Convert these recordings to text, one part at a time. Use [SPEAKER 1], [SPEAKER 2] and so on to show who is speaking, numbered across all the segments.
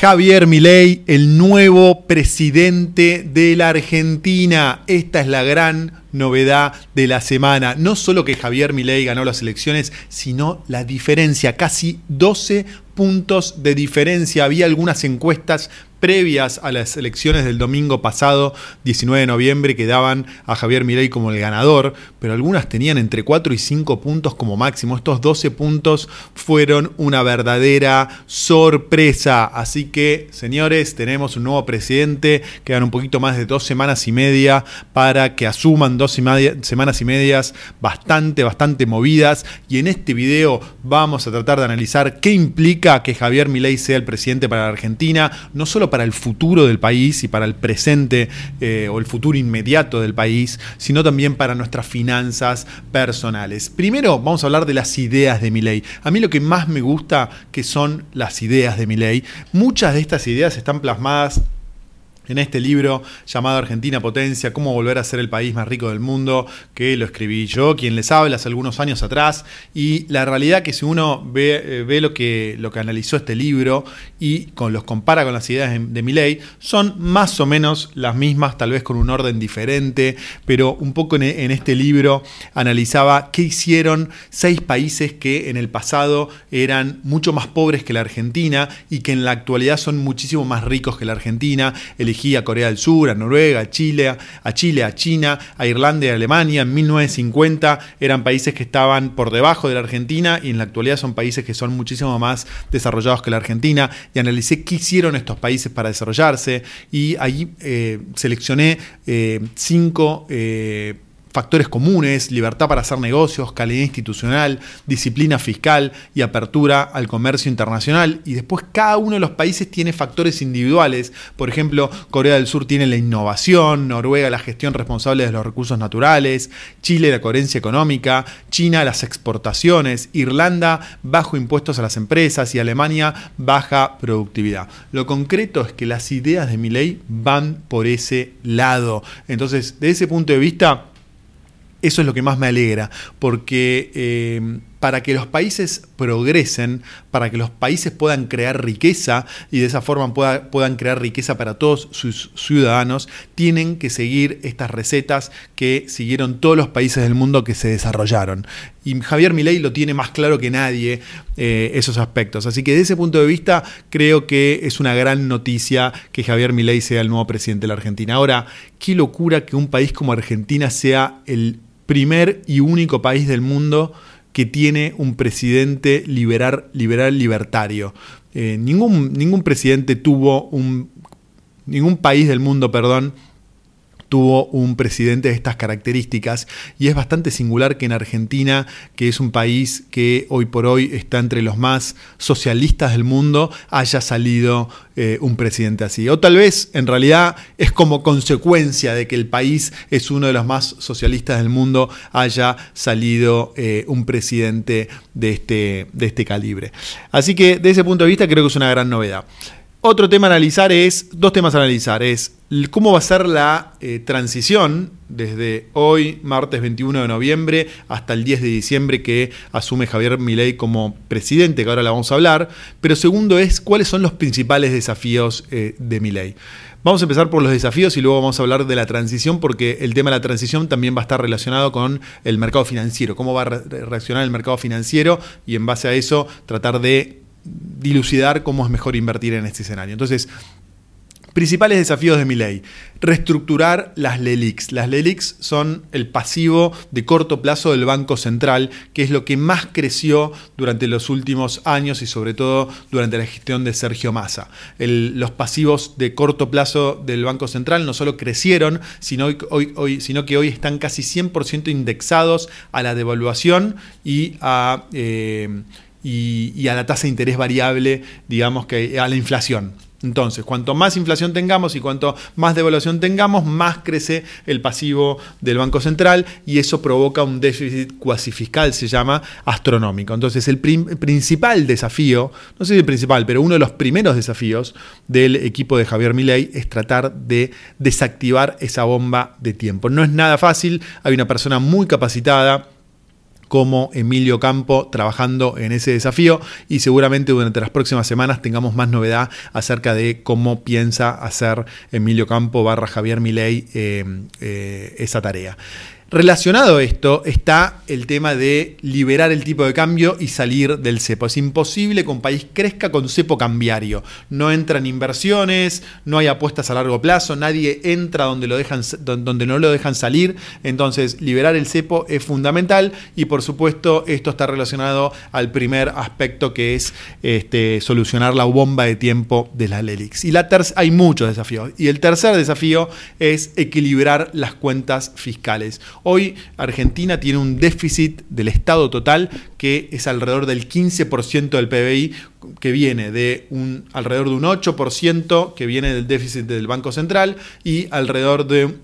[SPEAKER 1] Javier Milei, el nuevo presidente de la Argentina. Esta es la gran novedad de la semana. No solo que Javier Milei ganó las elecciones, sino la diferencia, casi 12 puntos de diferencia. Había algunas encuestas previas a las elecciones del domingo pasado, 19 de noviembre, que daban a Javier Milei como el ganador, pero algunas tenían entre 4 y 5 puntos como máximo. Estos 12 puntos fueron una verdadera sorpresa. Así que, señores, tenemos un nuevo presidente. Quedan un poquito más de dos semanas y media para que asuman dos semanas y medias bastante, bastante movidas. Y en este video vamos a tratar de analizar qué implica que Javier Milei sea el presidente para la Argentina, no solo para el futuro del país y para el presente eh, o el futuro inmediato del país, sino también para nuestras finanzas personales. Primero vamos a hablar de las ideas de mi ley. A mí lo que más me gusta que son las ideas de mi ley. Muchas de estas ideas están plasmadas en este libro llamado Argentina Potencia, cómo volver a ser el país más rico del mundo, que lo escribí yo, quien les habla hace algunos años atrás, y la realidad que si uno ve, eh, lo, que, lo que analizó este libro y con, los compara con las ideas de, de son más o menos las mismas, tal vez con un orden diferente, pero un poco en este libro analizaba qué hicieron seis países que en el pasado eran mucho más pobres que la Argentina y que en la actualidad son muchísimo más ricos que la Argentina, a Corea del Sur, a Noruega, a Chile, a Chile, a China, a Irlanda y a Alemania. En 1950 eran países que estaban por debajo de la Argentina y en la actualidad son países que son muchísimo más desarrollados que la Argentina. Y analicé qué hicieron estos países para desarrollarse y ahí eh, seleccioné eh, cinco eh, factores comunes, libertad para hacer negocios, calidad institucional, disciplina fiscal y apertura al comercio internacional. Y después cada uno de los países tiene factores individuales. Por ejemplo, Corea del Sur tiene la innovación, Noruega la gestión responsable de los recursos naturales, Chile la coherencia económica, China las exportaciones, Irlanda bajo impuestos a las empresas y Alemania baja productividad. Lo concreto es que las ideas de mi ley van por ese lado. Entonces, de ese punto de vista, eso es lo que más me alegra, porque eh, para que los países progresen, para que los países puedan crear riqueza y de esa forma puedan crear riqueza para todos sus ciudadanos, tienen que seguir estas recetas que siguieron todos los países del mundo que se desarrollaron. Y Javier Milei lo tiene más claro que nadie eh, esos aspectos. Así que desde ese punto de vista creo que es una gran noticia que Javier Milei sea el nuevo presidente de la Argentina. Ahora, qué locura que un país como Argentina sea el primer y único país del mundo que tiene un presidente liberal, liberal libertario. Eh, ningún, ningún presidente tuvo un. Ningún país del mundo, perdón, tuvo un presidente de estas características y es bastante singular que en Argentina, que es un país que hoy por hoy está entre los más socialistas del mundo, haya salido eh, un presidente así. O tal vez en realidad es como consecuencia de que el país es uno de los más socialistas del mundo, haya salido eh, un presidente de este, de este calibre. Así que desde ese punto de vista creo que es una gran novedad. Otro tema a analizar es, dos temas a analizar, es cómo va a ser la eh, transición desde hoy, martes 21 de noviembre, hasta el 10 de diciembre que asume Javier Milei como presidente, que ahora la vamos a hablar. Pero segundo es, cuáles son los principales desafíos eh, de Milei. Vamos a empezar por los desafíos y luego vamos a hablar de la transición, porque el tema de la transición también va a estar relacionado con el mercado financiero, cómo va a reaccionar el mercado financiero y en base a eso tratar de dilucidar cómo es mejor invertir en este escenario. Entonces, Principales desafíos de mi ley. Reestructurar las LELIX. Las LELIX son el pasivo de corto plazo del Banco Central, que es lo que más creció durante los últimos años y sobre todo durante la gestión de Sergio Massa. los pasivos de corto plazo del Banco Central no solo crecieron, sino, hoy, sino que hoy están casi 100% indexados a la devaluación y a... Eh, y, a la tasa de interés variable, digamos que a la inflación. Entonces, cuanto más inflación tengamos y cuanto más devaluación tengamos, más crece el pasivo del Banco Central y eso provoca un déficit cuasi fiscal, se llama astronómico. Entonces, el principal desafío, no sé si el principal, pero uno de los primeros desafíos del equipo de Javier Milei es tratar de desactivar esa bomba de tiempo. No es nada fácil, hay una persona muy capacitada como Emilio Campo trabajando en ese desafío y seguramente durante las próximas semanas tengamos más novedad acerca de cómo piensa hacer Emilio Campo barra Javier Milei eh, eh, esa tarea. Relacionado a esto está el tema de liberar el tipo de cambio y salir del cepo. Es imposible que un país crezca con cepo cambiario. No entran inversiones, no hay apuestas a largo plazo, nadie entra donde, no lo dejan salir. Entonces, liberar el cepo es fundamental y por supuesto esto está relacionado al primer aspecto que es este, solucionar la bomba de tiempo de la LELIX. Y la hay muchos desafíos. Y el tercer desafío es equilibrar las cuentas fiscales. Hoy Argentina tiene un déficit del Estado total que es alrededor del 15% del PBI, que viene de un, alrededor de un 8% que viene del déficit del Banco Central y alrededor de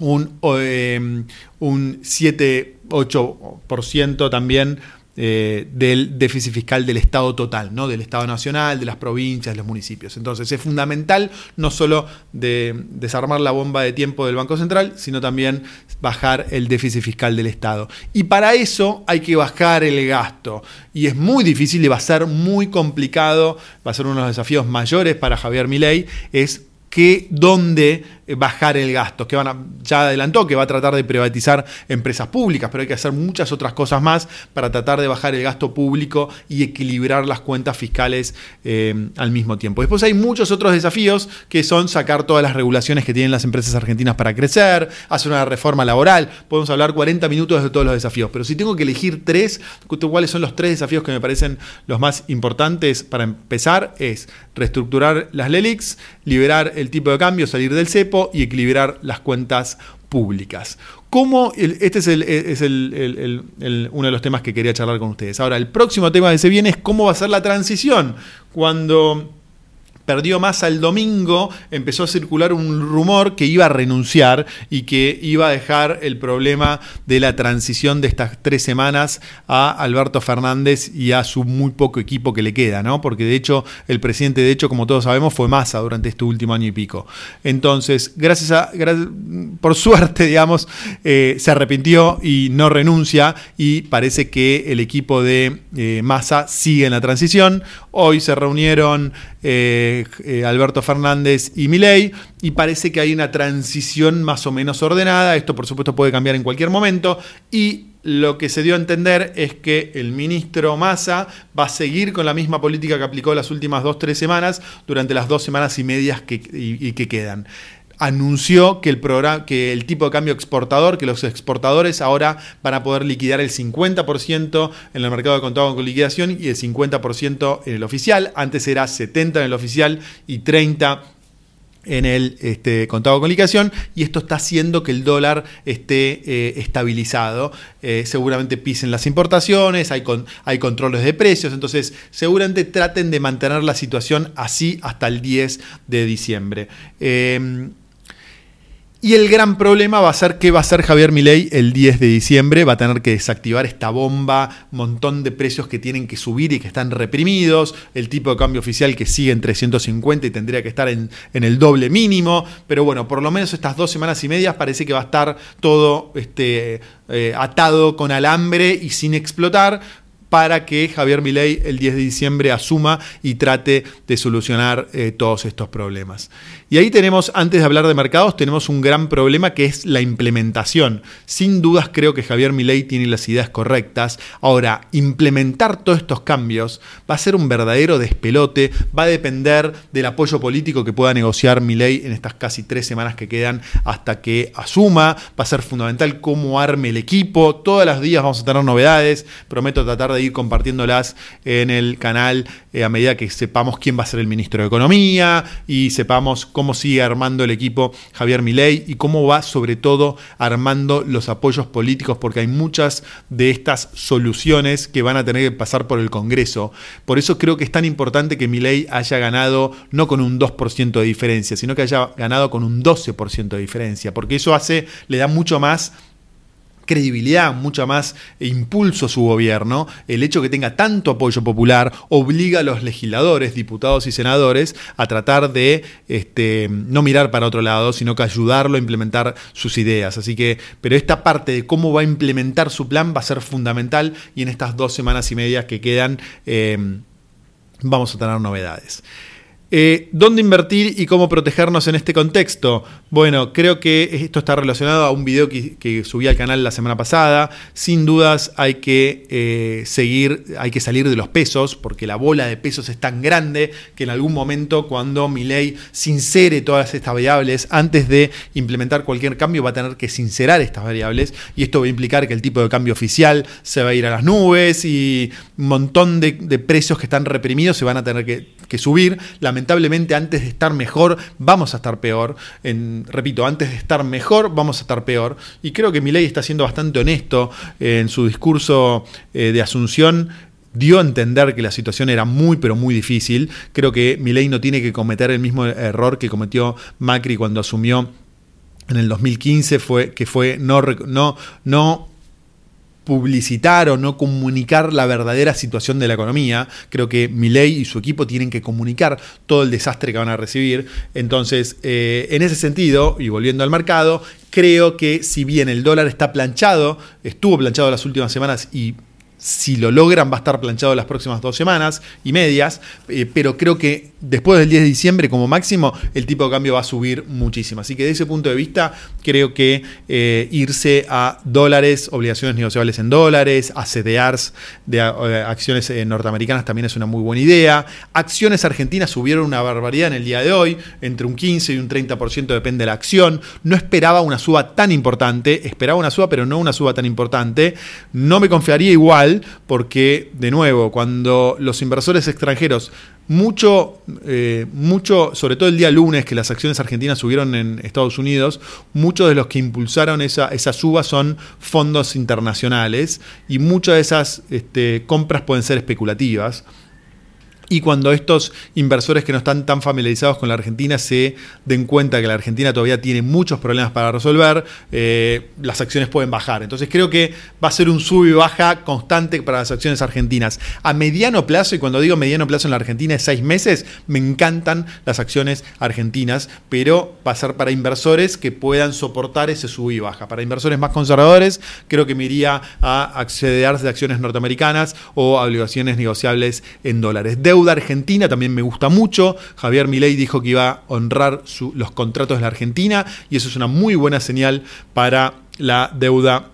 [SPEAKER 1] un, eh, un 7-8% también eh, del déficit fiscal del Estado total, ¿no? del Estado nacional, de las provincias, de los municipios. Entonces es fundamental no solo de desarmar la bomba de tiempo del Banco Central, sino también bajar el déficit fiscal del Estado. Y para eso hay que bajar el gasto. Y es muy difícil y va a ser muy complicado, va a ser uno de los desafíos mayores para Javier Milei, es que dónde bajar el gasto, que van a, ya adelantó que va a tratar de privatizar empresas públicas, pero hay que hacer muchas otras cosas más para tratar de bajar el gasto público y equilibrar las cuentas fiscales eh, al mismo tiempo. Después hay muchos otros desafíos que son sacar todas las regulaciones que tienen las empresas argentinas para crecer, hacer una reforma laboral, podemos hablar 40 minutos de todos los desafíos, pero si tengo que elegir tres, cuáles son los tres desafíos que me parecen los más importantes para empezar, es reestructurar las LELIX, liberar el tipo de cambio, salir del cepo y equilibrar las cuentas públicas. ¿Cómo este es, uno de los temas que quería charlar con ustedes. Ahora, el próximo tema que se viene es cómo va a ser la transición cuando perdió Massa el domingo, empezó a circular un rumor que iba a renunciar y que iba a dejar el problema de la transición de estas tres semanas a Alberto Fernández y a su muy poco equipo que le queda, ¿no? Porque de hecho, el presidente, de hecho, como todos sabemos, fue Massa durante este último año y pico. Entonces, gracias a, por suerte, digamos, eh, se arrepintió y no renuncia y parece que el equipo de eh, Massa sigue en la transición. Hoy se reunieron eh, eh, Alberto Fernández y Milei, y parece que hay una transición más o menos ordenada. Esto, por supuesto, puede cambiar en cualquier momento. Y lo que se dio a entender es que el ministro Massa va a seguir con la misma política que aplicó las últimas dos, tres semanas durante las dos semanas y medias que, y que quedan anunció que el, programa, que el tipo de cambio exportador, que los exportadores ahora van a poder liquidar el 50% en el mercado de contado con liquidación y el 50% en el oficial. Antes era 70 en el oficial y 30 en el este, contado con liquidación y esto está haciendo que el dólar esté eh, estabilizado. Eh, seguramente pisen las importaciones, hay, hay controles de precios, entonces seguramente traten de mantener la situación así hasta el 10 de diciembre. Eh, y el gran problema va a ser qué va a hacer Javier Milei el 10 de diciembre. Va a tener que desactivar esta bomba, montón de precios que tienen que subir y que están reprimidos, el tipo de cambio oficial que sigue en 350 y tendría que estar en, el doble mínimo. Pero bueno, por lo menos estas dos semanas y medias parece que va a estar todo este, eh, atado con alambre y sin explotar para que Javier Milei el 10 de diciembre asuma y trate de solucionar eh, todos estos problemas. Y ahí tenemos, antes de hablar de mercados, tenemos un gran problema que es la implementación. Sin dudas creo que Javier Milei tiene las ideas correctas. Ahora, implementar todos estos cambios va a ser un verdadero despelote, va a depender del apoyo político que pueda negociar Milei en estas casi tres semanas que quedan hasta que asuma. Va a ser fundamental cómo arme el equipo. Todos los días vamos a tener novedades. Prometo tratar de ir compartiéndolas en el canal eh, a medida que sepamos quién va a ser el ministro de Economía y sepamos cómo sigue armando el equipo Javier Milei y cómo va sobre todo armando los apoyos políticos, porque hay muchas de estas soluciones que van a tener que pasar por el Congreso. Por eso creo que es tan importante que Milei haya ganado no con un 2% de diferencia, sino que haya ganado con un 12% de diferencia, porque eso hace, le da mucho más credibilidad, mucha más impulso a su gobierno, el hecho que tenga tanto apoyo popular obliga a los legisladores, diputados y senadores a tratar de este, no mirar para otro lado, sino que ayudarlo a implementar sus ideas. Así que, pero esta parte de cómo va a implementar su plan va a ser fundamental y en estas dos semanas y media que quedan eh, vamos a tener novedades. Eh, ¿Dónde invertir y cómo protegernos en este contexto? Bueno, creo que esto está relacionado a un video que, subí al canal la semana pasada. Sin dudas hay que eh, seguir, hay que salir de los pesos, porque la bola de pesos es tan grande que en algún momento cuando mi ley sincere todas estas variables, antes de implementar cualquier cambio va a tener que sincerar estas variables y esto va a implicar que el tipo de cambio oficial se va a ir a las nubes y un montón de, precios que están reprimidos se van a tener que, que subir. Lamentablemente lamentablemente antes de estar mejor vamos a estar peor. Repito, antes de estar mejor vamos a estar peor. Y creo que Milei está siendo bastante honesto en su discurso eh, de Asunción dio a entender que la situación era muy pero muy difícil. Creo que Milei no tiene que cometer el mismo error que cometió Macri cuando asumió en el 2015, fue, que fue no, no publicitar o no comunicar la verdadera situación de la economía. Creo que Milei y su equipo tienen que comunicar todo el desastre que van a recibir. Entonces, eh, en ese sentido, y volviendo al mercado, creo que si bien el dólar está planchado, estuvo planchado las últimas semanas y si lo logran va a estar planchado las próximas dos semanas y medias, eh, pero creo que después del 10 de diciembre como máximo el tipo de cambio va a subir muchísimo. Así que desde ese punto de vista creo que eh, irse a dólares, obligaciones negociables en dólares, a CDRs de eh, acciones norteamericanas también es una muy buena idea. Acciones argentinas subieron una barbaridad en el día de hoy, entre un 15 y un 30% depende de la acción. No esperaba una suba tan importante, esperaba una suba pero no una suba tan importante. No me confiaría igual porque, de nuevo, cuando los inversores extranjeros, mucho, eh, mucho, sobre todo el día lunes que las acciones argentinas subieron en Estados Unidos, muchos de los que impulsaron esa, esa suba son fondos internacionales y muchas de esas este, compras pueden ser especulativas. Y cuando estos inversores que no están tan familiarizados con la Argentina se den cuenta que la Argentina todavía tiene muchos problemas para resolver, eh, las acciones pueden bajar. Entonces creo que va a ser un sub y baja constante para las acciones argentinas. A mediano plazo, y cuando digo mediano plazo en la Argentina es seis meses, me encantan las acciones argentinas, pero va a ser para inversores que puedan soportar ese sub y baja. Para inversores más conservadores, creo que me iría a acceder de acciones norteamericanas o obligaciones negociables en dólares deuda argentina también me gusta mucho. Javier Milei dijo que iba a honrar los contratos de la Argentina y eso es una muy buena señal para la deuda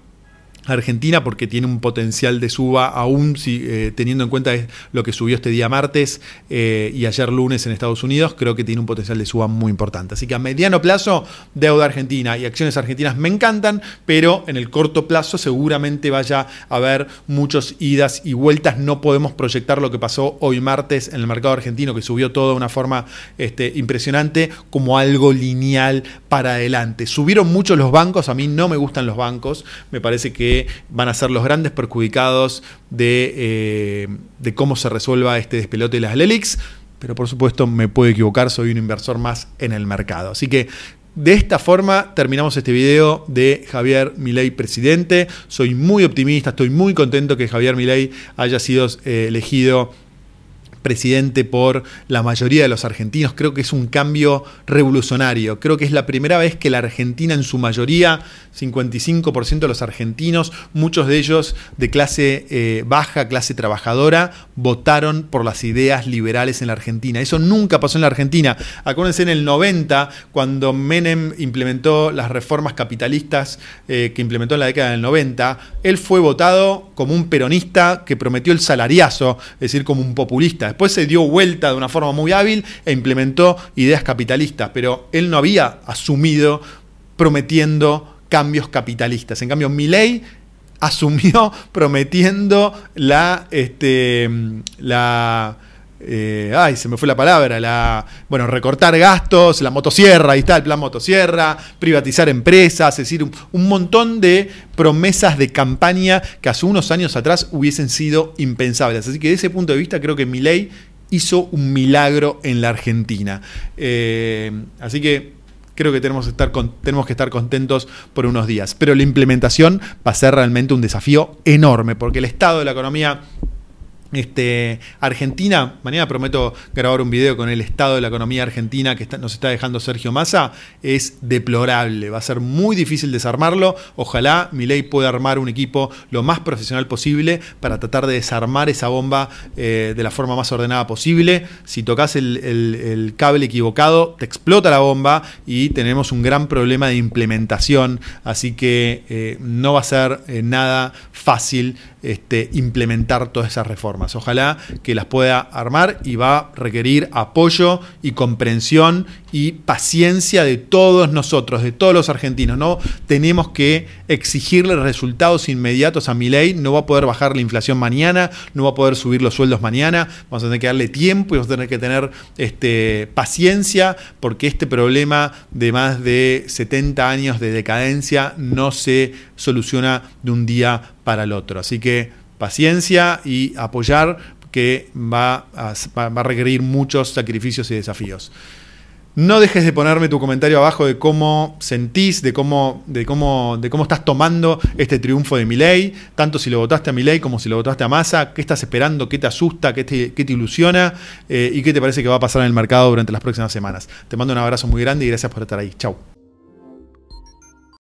[SPEAKER 1] Argentina porque tiene un potencial de suba aún si, eh, teniendo en cuenta lo que subió este día martes eh, y ayer lunes en Estados Unidos, creo que tiene un potencial de suba muy importante. Así que a mediano plazo, deuda argentina y acciones argentinas me encantan, pero en el corto plazo seguramente vaya a haber muchas idas y vueltas. No podemos proyectar lo que pasó hoy martes en el mercado argentino, que subió todo de una forma este, impresionante, como algo lineal para adelante. Subieron mucho los bancos, a mí no me gustan los bancos, me parece que van a ser los grandes perjudicados eh, de, cómo se resuelva este despelote de las LELIX, pero por supuesto me puedo equivocar, soy un inversor más en el mercado. Así que de esta forma terminamos este video de Javier Milei presidente. Soy muy optimista, estoy muy contento que Javier Milei haya sido eh, elegido presidente por la mayoría de los argentinos. Creo que es un cambio revolucionario. Creo que es la primera vez que la Argentina en su mayoría, 55% de los argentinos, muchos de ellos de clase eh, baja, clase trabajadora, votaron por las ideas liberales en la Argentina. Eso nunca pasó en la Argentina. Acuérdense en el 90, cuando Menem implementó las reformas capitalistas eh, que implementó en la década del 90, él fue votado como un peronista que prometió el salariazo, es decir, como un populista. Después se dio vuelta de una forma muy hábil e implementó ideas capitalistas, pero él no había asumido prometiendo cambios capitalistas. En cambio, Milley asumió prometiendo la, este, la eh, ay, se me fue la palabra, la, bueno, recortar gastos, la motosierra, ahí está el plan motosierra, privatizar empresas, es decir, un, montón de promesas de campaña que hace unos años atrás hubiesen sido impensables. Así que desde ese punto de vista creo que ley hizo un milagro en la Argentina. Eh, así que creo que tenemos que, estar tenemos que estar contentos por unos días. Pero la implementación va a ser realmente un desafío enorme, porque el estado de la economía este, Argentina, mañana prometo grabar un video con el estado de la economía argentina que nos está dejando Sergio Massa, es deplorable, va a ser muy difícil desarmarlo, ojalá Milei pueda armar un equipo lo más profesional posible para tratar de desarmar esa bomba eh, de la forma más ordenada posible, si tocas el, cable equivocado te explota la bomba y tenemos un gran problema de implementación, así que eh, no va a ser eh, nada fácil este, implementar todas esas reformas. Ojalá que las pueda armar y va a requerir apoyo y comprensión y paciencia de todos nosotros, de todos los argentinos. No tenemos que exigirle resultados inmediatos a mi ley. No va a poder bajar la inflación mañana, no va a poder subir los sueldos mañana. Vamos a tener que darle tiempo y vamos a tener que tener este, paciencia porque este problema de más de 70 años de decadencia no se soluciona de un día para el otro. Así que paciencia y apoyar que va va a requerir muchos sacrificios y desafíos. No dejes de ponerme tu comentario abajo de cómo sentís, de cómo, de cómo, de cómo estás tomando este triunfo de Milei, tanto si lo votaste a Milei como si lo votaste a Massa, qué estás esperando, qué te asusta, qué te, ilusiona eh, y qué te parece que va a pasar en el mercado durante las próximas semanas. Te mando un abrazo muy grande y gracias por estar ahí. Chau.